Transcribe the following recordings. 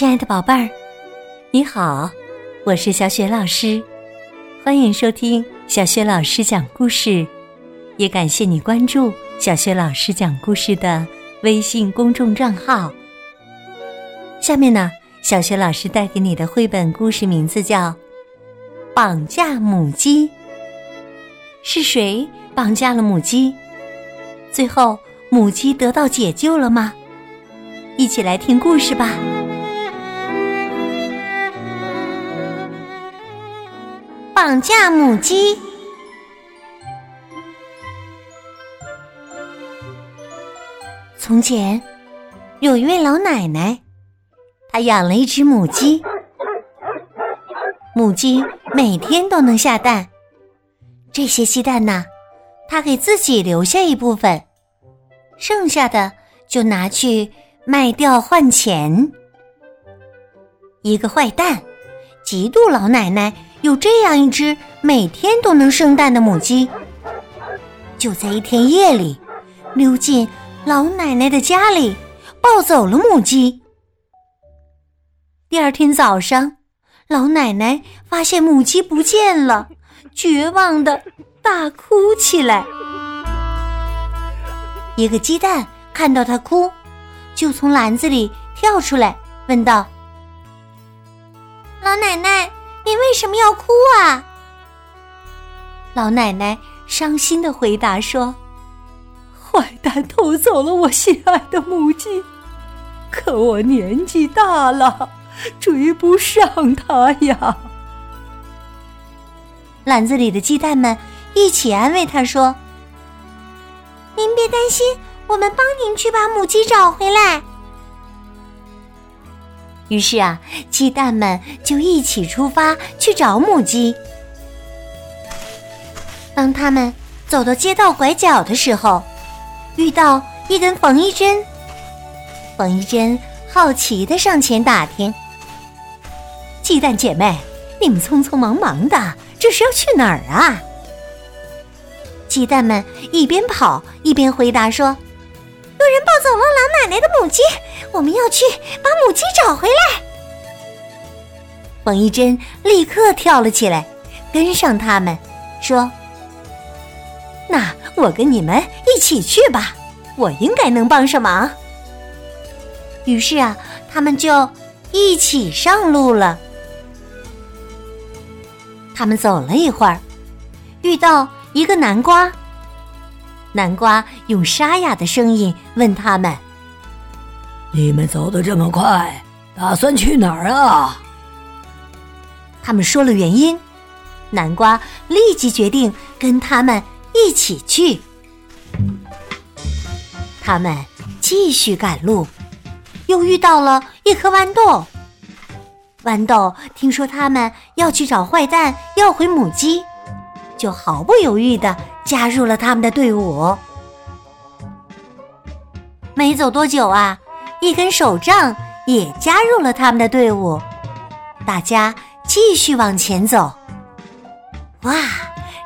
亲爱的宝贝儿，你好，我是小雪老师，欢迎收听小雪老师讲故事，也感谢你关注小雪老师讲故事的微信公众账号。下面呢，小雪老师带给你的绘本故事名字叫《绑架母鸡》。是谁绑架了母鸡？最后母鸡得到解救了吗？一起来听故事吧。绑架母鸡。从前有一位老奶奶，她养了一只母鸡，母鸡每天都能下蛋。这些鸡蛋呢，她给自己留下一部分，剩下的就拿去卖掉换钱。一个坏蛋嫉妒老奶奶。有这样一只每天都能生蛋的母鸡，就在一天夜里，溜进老奶奶的家里，抱走了母鸡。第二天早上，老奶奶发现母鸡不见了，绝望的大哭起来。一个鸡蛋看到她哭，就从篮子里跳出来，问道：“老奶奶。”你为什么要哭啊？老奶奶伤心的回答说：“坏蛋偷走了我心爱的母鸡，可我年纪大了，追不上他呀。”篮子里的鸡蛋们一起安慰他说：“您别担心，我们帮您去把母鸡找回来。”于是啊，鸡蛋们就一起出发去找母鸡。当他们走到街道拐角的时候，遇到一根缝衣针。缝衣针好奇的上前打听：“鸡蛋姐妹，你们匆匆忙忙的，这是要去哪儿啊？”鸡蛋们一边跑一边回答说。走了老奶奶的母鸡，我们要去把母鸡找回来。冯一珍立刻跳了起来，跟上他们，说：“那我跟你们一起去吧，我应该能帮上忙。”于是啊，他们就一起上路了。他们走了一会儿，遇到一个南瓜。南瓜用沙哑的声音问他们：“你们走的这么快，打算去哪儿啊？”他们说了原因，南瓜立即决定跟他们一起去。他们继续赶路，又遇到了一颗豌豆。豌豆听说他们要去找坏蛋要回母鸡，就毫不犹豫的。加入了他们的队伍。没走多久啊，一根手杖也加入了他们的队伍。大家继续往前走。哇，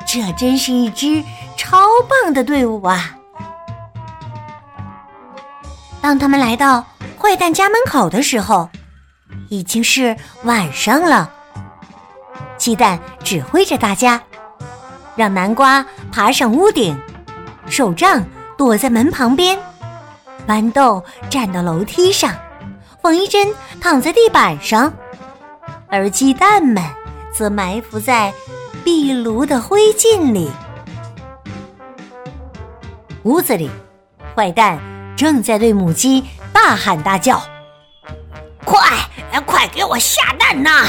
这真是一支超棒的队伍啊！当他们来到坏蛋家门口的时候，已经是晚上了。鸡蛋指挥着大家。让南瓜爬上屋顶，手杖躲在门旁边，豌豆站到楼梯上，缝衣针躺在地板上，而鸡蛋们则埋伏在壁炉的灰烬里。屋子里，坏蛋正在对母鸡大喊大叫：“快，快给我下蛋呐！”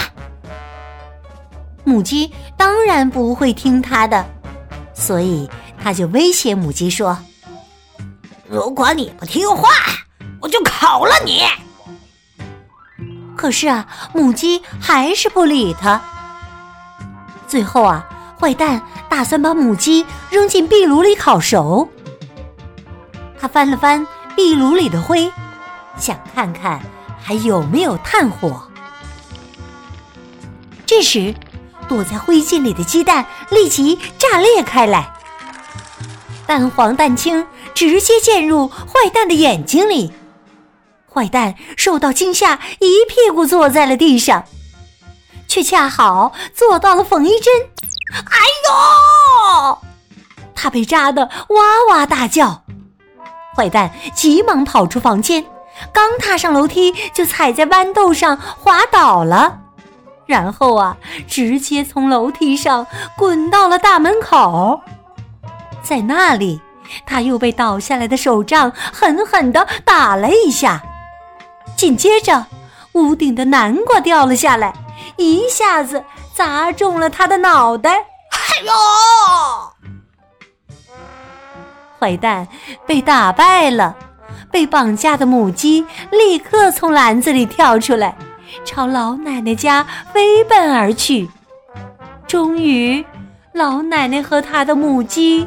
母鸡当然不会听他的，所以他就威胁母鸡说：“如果你不听话，我就烤了你。”可是啊，母鸡还是不理他。最后啊，坏蛋打算把母鸡扔进壁炉里烤熟。他翻了翻壁炉里的灰，想看看还有没有炭火。这时。躲在灰烬里的鸡蛋立即炸裂开来，蛋黄蛋清直接溅入坏蛋的眼睛里，坏蛋受到惊吓，一屁股坐在了地上，却恰好坐到了缝衣针。哎呦！他被扎得哇哇大叫。坏蛋急忙跑出房间，刚踏上楼梯，就踩在豌豆上滑倒了，然后啊，直接从楼梯上滚到了大门口。在那里，他又被倒下来的手杖狠狠地打了一下。紧接着，屋顶的南瓜掉了下来，一下子砸中了他的脑袋。哎呦！坏蛋被打败了，被绑架的母鸡立刻从篮子里跳出来，朝老奶奶家飞奔而去。终于，老奶奶和她的母鸡。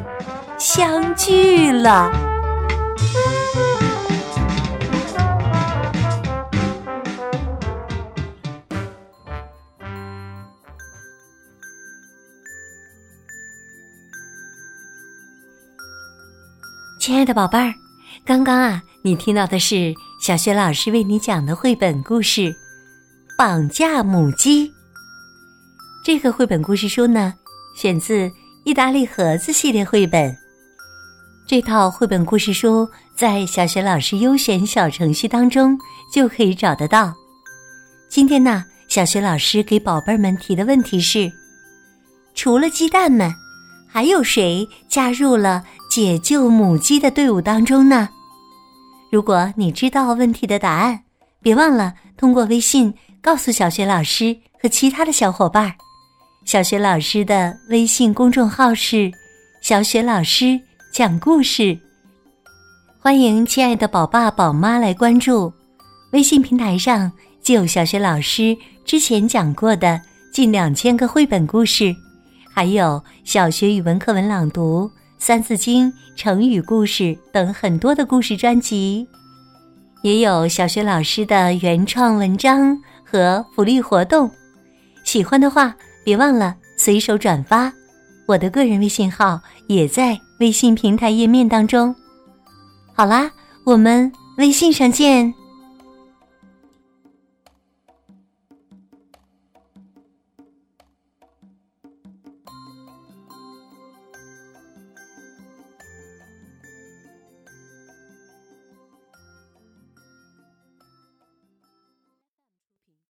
相聚了，亲爱的宝贝儿，刚刚啊，你听到的是小学老师为你讲的绘本故事《绑架母鸡》。这个绘本故事书呢，选自意大利盒子系列绘本。这套绘本故事书在小学老师优选小程序当中就可以找得到。今天呢，小学老师给宝贝们提的问题是：除了鸡蛋们，还有谁加入了解救母鸡的队伍当中呢？如果你知道问题的答案，别忘了通过微信告诉小学老师和其他的小伙伴。小学老师的微信公众号是“小雪老师”。讲故事，欢迎亲爱的宝爸宝妈来关注。微信平台上就有小学老师之前讲过的近两千个绘本故事，还有小学语文课文朗读、三字经、成语故事等很多的故事专辑，也有小学老师的原创文章和福利活动。喜欢的话，别忘了随手转发。我的个人微信号也在微信平台页面当中。好啦，我们微信上见。